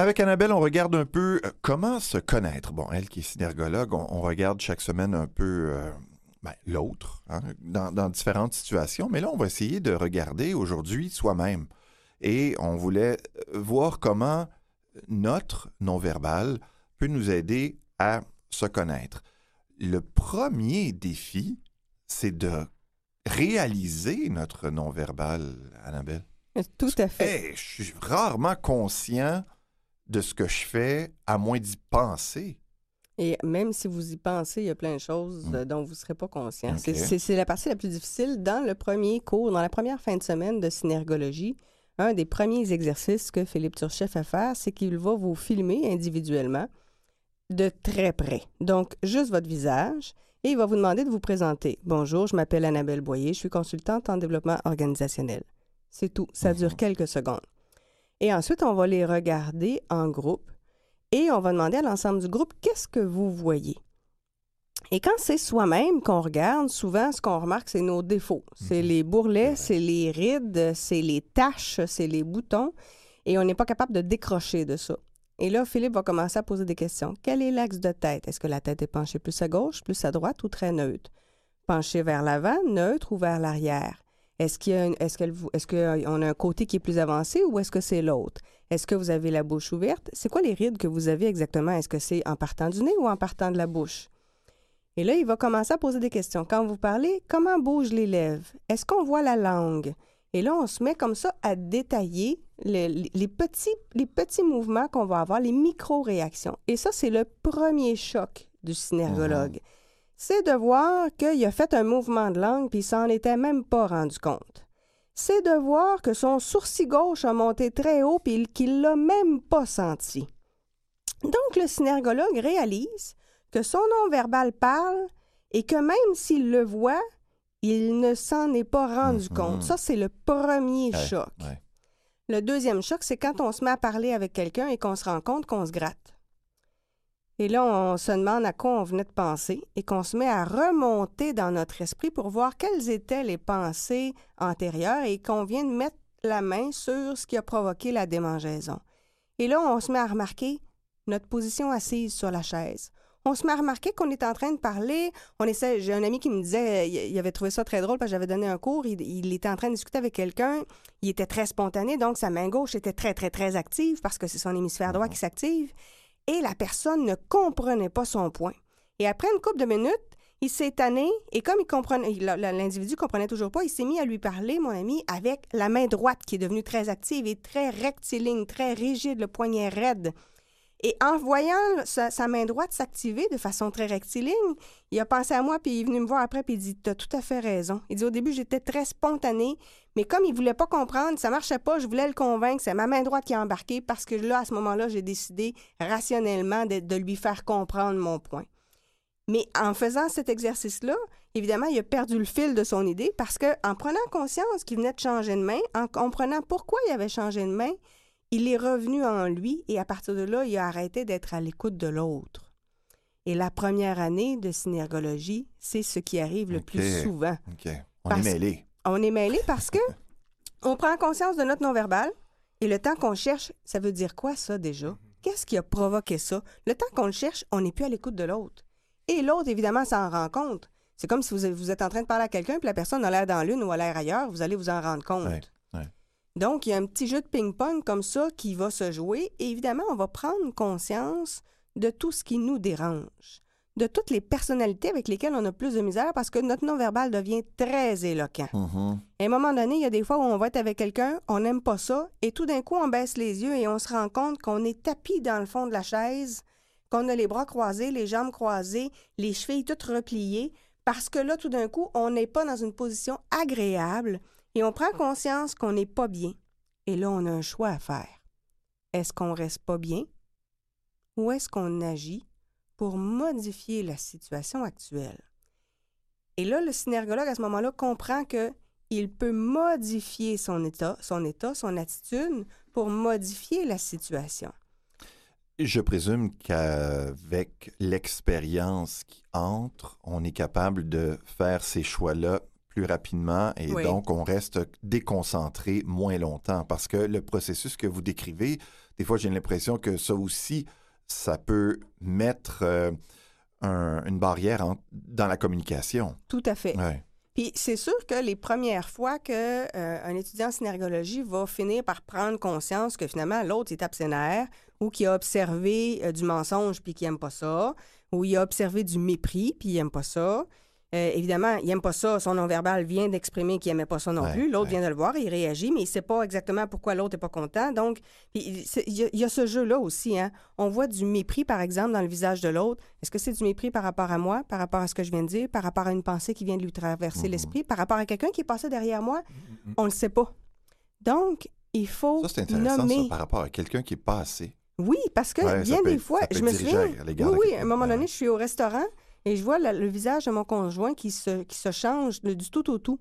Avec Annabelle, on regarde un peu euh, comment se connaître. Bon, elle qui est synergologue, on, on regarde chaque semaine un peu euh, ben, l'autre hein, dans, dans différentes situations. Mais là, on va essayer de regarder aujourd'hui soi-même. Et on voulait euh, voir comment notre non-verbal peut nous aider à se connaître. Le premier défi, c'est de réaliser notre non-verbal, Annabelle. Tout à fait. Hey, je suis rarement conscient de ce que je fais, à moins d'y penser. Et même si vous y pensez, il y a plein de choses Mm. euh, dont vous ne serez pas conscient. C'est- la partie la plus difficile dans le premier cours, dans la première fin de semaine de synergologie. Un des premiers exercices que Philippe Turchef fait faire, c'est qu'il va vous filmer individuellement de très près. Donc, juste votre visage. Et il va vous demander de vous présenter. Bonjour, je m'appelle Annabelle Boyer, je suis consultante en développement organisationnel. C'est tout. Ça dure Mhm. quelques secondes. Et ensuite, on va les regarder en groupe et on va demander à l'ensemble du groupe qu'est-ce que vous voyez? Et quand c'est soi-même qu'on regarde, souvent, ce qu'on remarque, c'est nos défauts. C'est Mhm. les bourrelets, C'est c'est les rides, c'est les taches, c'est les boutons. Et on n'est pas capable de décrocher de ça. Et là, Philippe va commencer à poser des questions. Quel est l'axe de tête? Est-ce que la tête est penchée plus à gauche, plus à droite ou très neutre? Penchée vers l'avant, neutre ou vers l'arrière? Est-ce qu'il est-ce qu'elle est-ce qu'on a un côté qui est plus avancé ou est-ce que c'est l'autre? Est-ce que vous avez la bouche ouverte? C'est quoi les rides que vous avez exactement? Est-ce que c'est en partant du nez ou en partant de la bouche? Et là, il va commencer à poser des questions. Quand vous parlez, comment bougent les lèvres? Est-ce qu'on voit la langue? Et là, on se met comme ça à détailler le- les, les petits, les petits mouvements qu'on va avoir, les micro-réactions. Et ça, c'est le premier choc du synergologue. C'est de voir qu'il a fait un mouvement de langue puis s'en était même pas rendu compte. C'est de voir que son sourcil gauche a monté très haut puis qu'il l'a même pas senti. Donc, le synergologue réalise que son non-verbal parle et que même s'il le voit, il ne s'en est pas rendu Mhm. compte. Ça, c'est le premier Ouais, choc. ouais. Le deuxième choc, c'est quand on se met à parler avec quelqu'un et qu'on se rend compte qu'on se gratte. Et là, on se demande à quoi on venait de penser et qu'on se met à remonter dans notre esprit pour voir quelles étaient les pensées antérieures et qu'on vient de mettre la main sur ce qui a provoqué la démangeaison. Et là, on se met à remarquer notre position assise sur la chaise. On se met à remarquer qu'on est en train de parler. On essaie. J'ai un ami qui me disait, il il avait trouvé ça très drôle parce que j'avais donné un cours. Il, il était en train de discuter avec quelqu'un. Il était très spontané, donc sa main gauche était très, très, très active parce que c'est son hémisphère droit qui s'active. Et la personne ne comprenait pas son point. Et après une couple de minutes, il s'est tanné et comme il comprenait, l'individu comprenait toujours pas, il s'est mis à lui parler, mon ami, avec la main droite qui est devenue très active et très rectiligne, très rigide, le poignet raide. Et en voyant sa, main droite s'activer de façon très rectiligne, il a pensé à moi, puis il est venu me voir après, puis il dit T'as tout à fait raison. Il dit Au début, j'étais très spontané, mais comme il voulait pas comprendre, ça marchait pas, je voulais le convaincre, c'est ma main droite qui a embarqué parce que là, à ce moment-là, j'ai décidé rationnellement de, de lui faire comprendre mon point. Mais en faisant cet exercice-là, évidemment, il a perdu le fil de son idée parce que en prenant conscience qu'il venait de changer de main, en comprenant pourquoi il avait changé de main, il est revenu en lui et à partir de là, il a arrêté d'être à l'écoute de l'autre. Et la première année de synergologie, c'est ce qui arrive le plus souvent. OK. On Parce- est mêlés. On est mêlé parce que on prend conscience de notre non-verbal et le temps qu'on cherche, ça veut dire quoi ça déjà? Qu'est-ce qui a provoqué ça? Le temps qu'on le cherche, on n'est plus à l'écoute de l'autre. Et l'autre, évidemment, s'en rend compte. C'est comme si vous êtes, vous êtes en train de parler à quelqu'un puis la personne a l'air dans l'une ou a l'air ailleurs, vous allez vous en rendre compte. Ouais. Donc, il y a un petit jeu de ping-pong comme ça qui va se jouer et évidemment, on va prendre conscience de tout ce qui nous dérange, de toutes les personnalités avec lesquelles on a plus de misère parce que notre non-verbal devient très éloquent. Mhm. À un moment donné, il y a des fois où on va être avec quelqu'un, on n'aime pas ça, et tout d'un coup, on baisse les yeux et on se rend compte qu'on est tapis dans le fond de la chaise, qu'on a les bras croisés, les jambes croisées, les chevilles toutes repliées, parce que là, tout d'un coup, on n'est pas dans une position agréable et on prend conscience qu'on n'est pas bien. Et là, on a un choix à faire. Est-ce qu'on reste pas bien ou est-ce qu'on agit pour modifier la situation actuelle? Et là, le synergologue, à ce moment-là, comprend que il peut modifier son état, son état, son attitude pour modifier la situation. Je présume qu'avec l'expérience qui entre, on est capable de faire ces choix-là plus rapidement et Oui. donc on reste déconcentré moins longtemps parce que le processus que vous décrivez, des fois j'ai l'impression que ça aussi, ça peut mettre euh, un- une barrière en- dans la communication. Tout à fait. Ouais. Puis c'est sûr que les premières fois que euh, étudiant en synergologie va finir par prendre conscience que finalement l'autre est absénaire ou qu'il a observé euh, du mensonge puis qu'il aime pas ça, ou il a observé du mépris puis il aime pas ça. Euh, évidemment, il aime pas ça. Son non-verbal vient d'exprimer qu'il aimait pas ça non Ouais, plus. L'autre ouais. vient de le voir, il réagit, mais il sait pas exactement pourquoi l'autre est pas content. Donc, il y, a- il y a ce jeu-là aussi. Hein. On voit du mépris, par exemple, dans le visage de l'autre. Est-ce que c'est du mépris par rapport à moi, par rapport à ce que je viens de dire, par rapport à une pensée qui vient de lui traverser Mhm. l'esprit, par rapport à quelqu'un qui est passé derrière moi? On le sait pas. Donc, il faut Ça, c'est intéressant nommer. ça, par rapport à quelqu'un qui est passé. Oui, parce que Ouais, bien peut des fois, je me souviens. Oui, oui, à un moment donné, je suis au restaurant et je vois la- le visage de mon conjoint qui se, qui se change de- du tout au tout.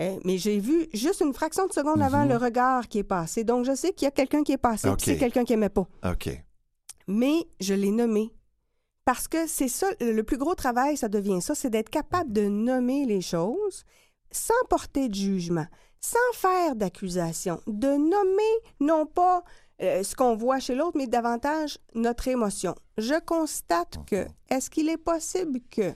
Euh, mais j'ai vu juste une fraction de seconde avant Mhm. le regard qui est passé. Donc, je sais qu'il y a quelqu'un qui est passé, c'est quelqu'un qui aimait pas. OK. Mais je l'ai nommé. Parce que c'est ça, le plus gros travail, ça devient ça, c'est d'être capable de nommer les choses sans porter de jugement, sans faire d'accusation, de nommer non pas euh, ce qu'on voit chez l'autre, mais davantage notre émotion. Je constate que, est-ce qu'il est possible que,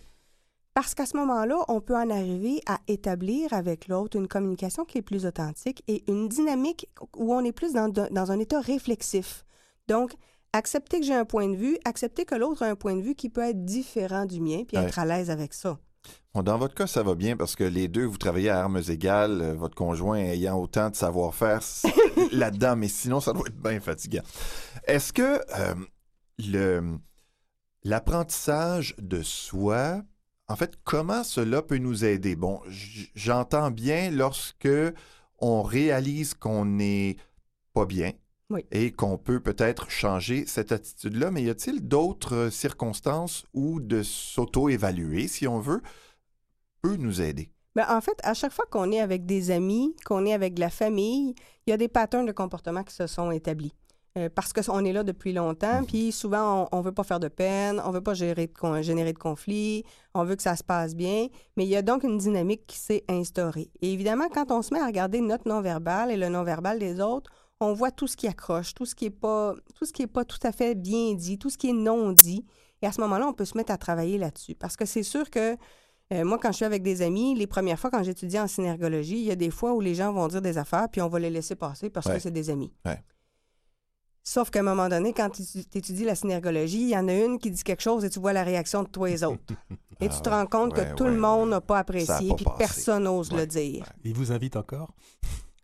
parce qu'à ce moment-là, on peut en arriver à établir avec l'autre une communication qui est plus authentique et une dynamique où on est plus dans, dans un état réflexif. Donc, accepter que j'ai un point de vue, accepter que l'autre a un point de vue qui peut être différent du mien, puis Ouais. être à l'aise avec ça. Bon, dans votre cas, ça va bien parce que les deux, vous travaillez à armes égales, euh, votre conjoint ayant autant de savoir-faire là-dedans, mais sinon, ça doit être bien fatigant. Est-ce que euh, le l'apprentissage de soi, en fait, comment cela peut nous aider? Bon, j'entends bien lorsque on réalise qu'on n'est pas bien Oui. et qu'on peut peut-être changer cette attitude-là, mais y a-t-il d'autres euh, circonstances où de s'auto-évaluer, si on veut, peut nous aider? Ben, en fait, à chaque fois qu'on est avec des amis, qu'on est avec de la famille, il y a des patterns de comportement qui se sont établis. Euh, parce qu'on est là depuis longtemps, Mhm. puis souvent, on ne veut pas faire de peine, on veut pas gérer de générer de conflits, on veut que ça se passe bien, mais il y a donc une dynamique qui s'est instaurée. Et évidemment, quand on se met à regarder notre non-verbal et le non-verbal des autres, on voit tout ce qui accroche, tout ce qui est pas, tout ce qui est pas tout à fait bien dit, tout ce qui est non dit. Et à ce moment-là, on peut se mettre à travailler là-dessus. Parce que c'est sûr que euh, moi, quand je suis avec des amis, les premières fois, quand j'étudiais en synergologie, il y a des fois où les gens vont dire des affaires, puis on va les laisser passer parce Ouais. que c'est des amis. Ouais. Sauf qu'à un moment donné, quand tu étudies la synergologie, il y en a une qui dit quelque chose et tu vois la réaction de tous les autres. et tu Ah te ouais. rends compte Ouais, que tout ouais, le monde ouais. n'a pas apprécié, pas puis passé. personne n'ose Ouais, le dire. Il vous invite encore?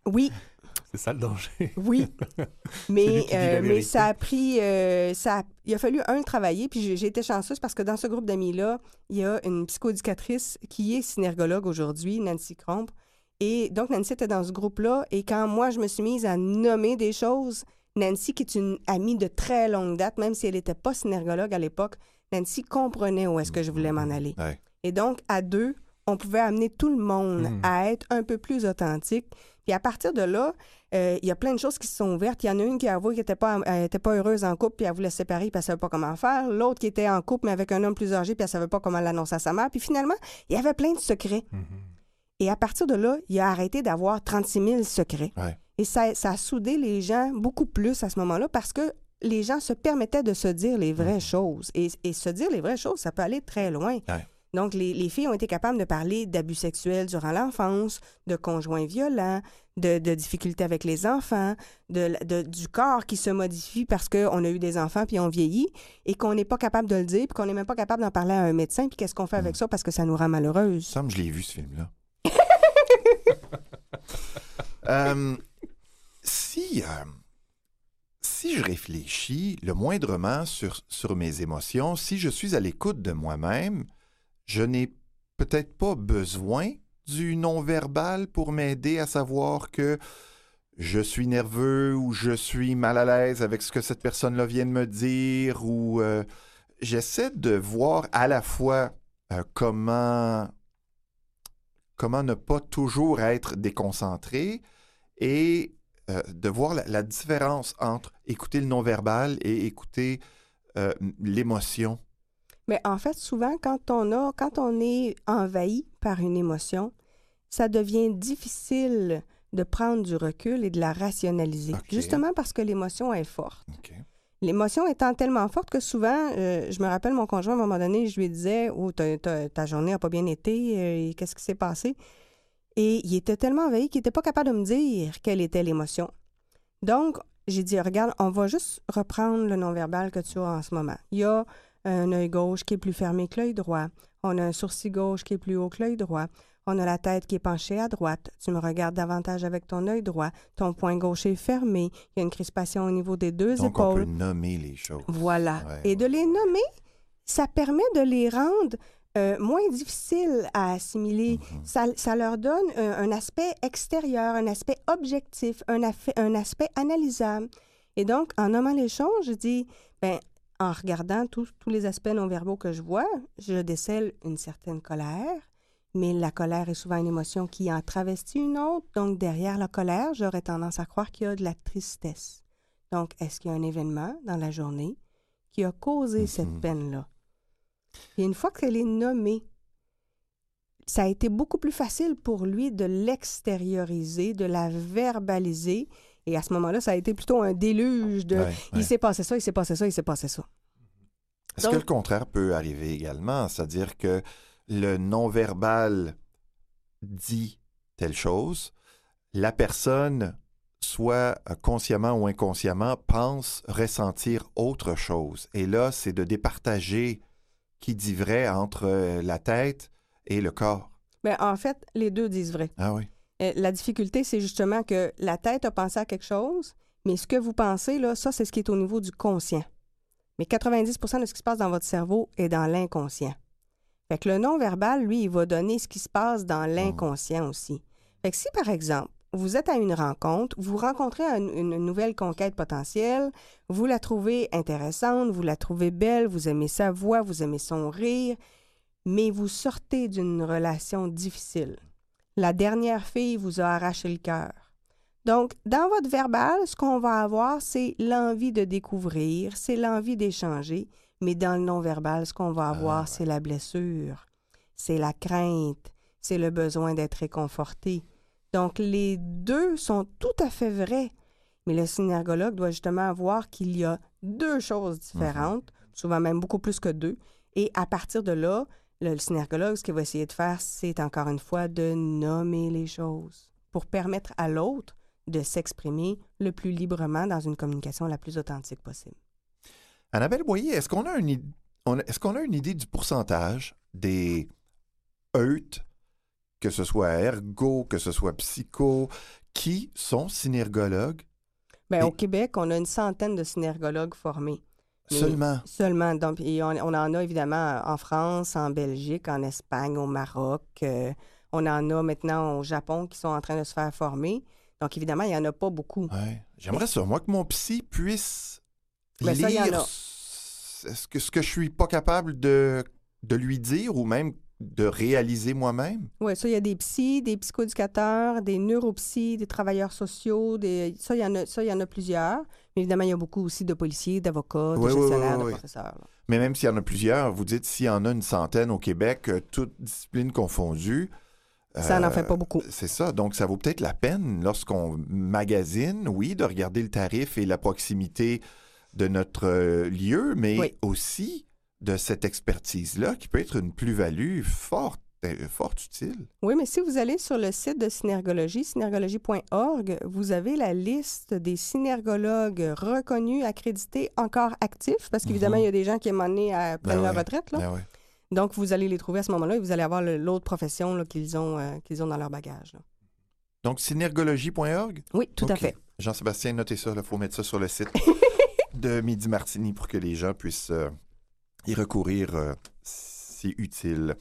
Oui, C'est ça le danger. Oui, mais, euh, mais ça a pris, euh, ça a- il a fallu un le travailler, puis j'ai j'ai été chanceuse parce que dans ce groupe d'amis-là, il y a une psychoéducatrice qui est synergologue aujourd'hui, Nancy Cromp. Et donc, Nancy était dans ce groupe-là, et quand moi, je me suis mise à nommer des choses, Nancy, qui est une amie de très longue date, même si elle n'était pas synergologue à l'époque, Nancy comprenait où est-ce que je voulais m'en aller. Ouais. Et donc, à deux, on pouvait amener tout le monde Mm. à être un peu plus authentique. Puis à partir de là, euh, il y a plein de choses qui se sont ouvertes. Il y en a une qui a avoué qu'elle n'était pas, elle était pas heureuse en couple, puis elle voulait se séparer, puis elle ne savait pas comment faire. L'autre qui était en couple, mais avec un homme plus âgé, puis elle ne savait pas comment l'annoncer à sa mère. Puis finalement, il y avait plein de secrets. Mhm. Et à partir de là, il a arrêté d'avoir 36 000 secrets. Ouais. Et ça, ça a soudé les gens beaucoup plus à ce moment-là parce que les gens se permettaient de se dire les vraies choses. Et, et se dire les vraies choses, ça peut aller très loin. Ouais. Donc, les, les filles ont été capables de parler d'abus sexuels durant l'enfance, de conjoints violents, de, de difficultés avec les enfants, de, de- du corps qui se modifie parce qu'on a eu des enfants puis on vieillit et qu'on n'est pas capable de le dire puis qu'on n'est même pas capable d'en parler à un médecin puis qu'est-ce qu'on fait avec ça parce que ça nous rend malheureuse. que je l'ai vu, ce film-là. Euh, si, euh, si je réfléchis le moindrement sur, sur mes émotions, si je suis à l'écoute de moi-même, je n'ai peut-être pas besoin du non-verbal pour m'aider à savoir que je suis nerveux ou je suis mal à l'aise avec ce que cette personne-là vient de me dire ou euh, j'essaie de voir à la fois euh, comment ne pas toujours être déconcentré et euh, de voir la, différence entre écouter le non-verbal et écouter l'émotion. Mais en fait, souvent, quand on a, quand on est envahi par une émotion, ça devient difficile de prendre du recul et de la rationaliser, justement parce que l'émotion est forte. L'émotion étant tellement forte que souvent, euh, je me rappelle mon conjoint, à un moment donné, je lui disais Oh, ta, ta- ta journée n'a pas bien été, euh, et qu'est-ce qui s'est passé Et il était tellement envahi qu'il n'était pas capable de me dire quelle était l'émotion. Donc, j'ai dit Regarde, on va juste reprendre le non-verbal que tu as en ce moment. Il y a un œil gauche qui est plus fermé que l'œil droit. On a un sourcil gauche qui est plus haut que l'œil droit. On a la tête qui est penchée à droite. Tu me regardes davantage avec ton œil droit. Ton poing gauche est fermé. Il y a une crispation au niveau des deux Donc, on épaules. peut nommer les choses. Voilà. Ouais, Et ouais. de les nommer, ça permet de les rendre euh, moins difficiles à assimiler. Mhm. Ça, ça leur donne un, un aspect extérieur, un aspect objectif, un, un aspect analysable. Et donc, en nommant les choses, je dis, ben, en regardant tous tous les aspects non-verbaux que je vois, je décèle une certaine colère, mais la colère est souvent une émotion qui en travestit une autre. Donc, derrière la colère, j'aurais tendance à croire qu'il y a de la tristesse. Donc, est-ce qu'il y a un événement dans la journée qui a causé cette Mhm. peine-là? Et une fois qu'elle est nommée, ça a été beaucoup plus facile pour lui de l'extérioriser, de la verbaliser. Et à ce moment-là, ça a été plutôt un déluge de Ouais, ouais. il s'est passé ça, il s'est passé ça, il s'est passé ça. Est-ce Donc- que le contraire peut arriver également? C'est-à-dire que le non-verbal dit telle chose, la personne, soit consciemment ou inconsciemment, pense ressentir autre chose. Et là, c'est de départager qui dit vrai entre la tête et le corps. Mais en fait, les deux disent vrai. Ah oui. Euh, la difficulté, c'est justement que la tête a pensé à quelque chose, mais ce que vous pensez, là, ça, c'est ce qui est au niveau du conscient. Mais 90% de ce qui se passe dans votre cerveau est dans l'inconscient. Fait que le non-verbal, lui, il va donner ce qui se passe dans l'inconscient aussi. Fait que si, par exemple, vous êtes à une rencontre, vous rencontrez un- une nouvelle conquête potentielle, vous la trouvez intéressante, vous la trouvez belle, vous aimez sa voix, vous aimez son rire, mais vous sortez d'une relation difficile. La dernière fille vous a arraché le cœur. Donc, dans votre verbal, ce qu'on va avoir, c'est l'envie de découvrir, c'est l'envie d'échanger, mais dans le non-verbal, ce qu'on va avoir, ouais. c'est la blessure, c'est la crainte, c'est le besoin d'être réconforté. Donc, les deux sont tout à fait vrais, mais le synergologue doit justement voir qu'il y a deux choses différentes, souvent même beaucoup plus que deux, et à partir de là, le, le synergologue, ce qu'il va essayer de faire, c'est encore une fois de nommer les choses pour permettre à l'autre de s'exprimer le plus librement dans une communication la plus authentique possible. Annabelle Boyer, est-ce qu'on a une, on est-ce qu'on a une idée du pourcentage des EUT, que ce soit ergo, que ce soit psycho, qui sont synergologues? Bien, Et- au Québec, on a une centaine de synergologues formés. Seulement? Seulement. Donc, et on, on en a évidemment en France, en Belgique, en Espagne, au Maroc. euh, on en a maintenant au Japon qui sont en train de se faire former. Donc, évidemment, il n'y en a pas beaucoup. Ouais. J'aimerais ça, moi, que mon psy puisse Ben, ça, il y en lire a. ce que, ce que je suis pas capable de, de lui dire ou même de réaliser moi-même? Oui, ça, il y a des psys, des psychoéducateurs, des neuropsys, des travailleurs sociaux. Des... Ça, il y en a, ça, il y en a plusieurs. Mais évidemment, il y a beaucoup aussi de policiers, d'avocats, de Oui, gestionnaires, oui, de professeurs. là. Mais même s'il y en a plusieurs, vous dites s'il y en a une centaine au Québec, euh, toutes disciplines confondues. Ça n'en euh, fait pas beaucoup. C'est ça. Donc, ça vaut peut-être la peine, lorsqu'on magasine, oui, de regarder le tarif et la proximité de notre euh, lieu, mais aussi de cette expertise-là qui peut être une plus-value forte, euh, fort utile. Oui, mais si vous allez sur le site de Synergologie, synergologie.org, vous avez la liste des synergologues reconnus, accrédités, encore actifs, parce qu'évidemment, Mhm. il y a des gens qui, à moment donné, euh, prennent Ben leur ouais. retraite. Là. Ouais. Donc, vous allez les trouver à ce moment-là et vous allez avoir l'autre profession qu'ils ont, euh, qu'ils ont dans leur bagage. là. Donc, synergologie.org? Oui, tout à fait. Jean-Sébastien, notez ça, il faut mettre ça sur le site de Midi Martini pour que les gens puissent euh, y recourir euh, si utile.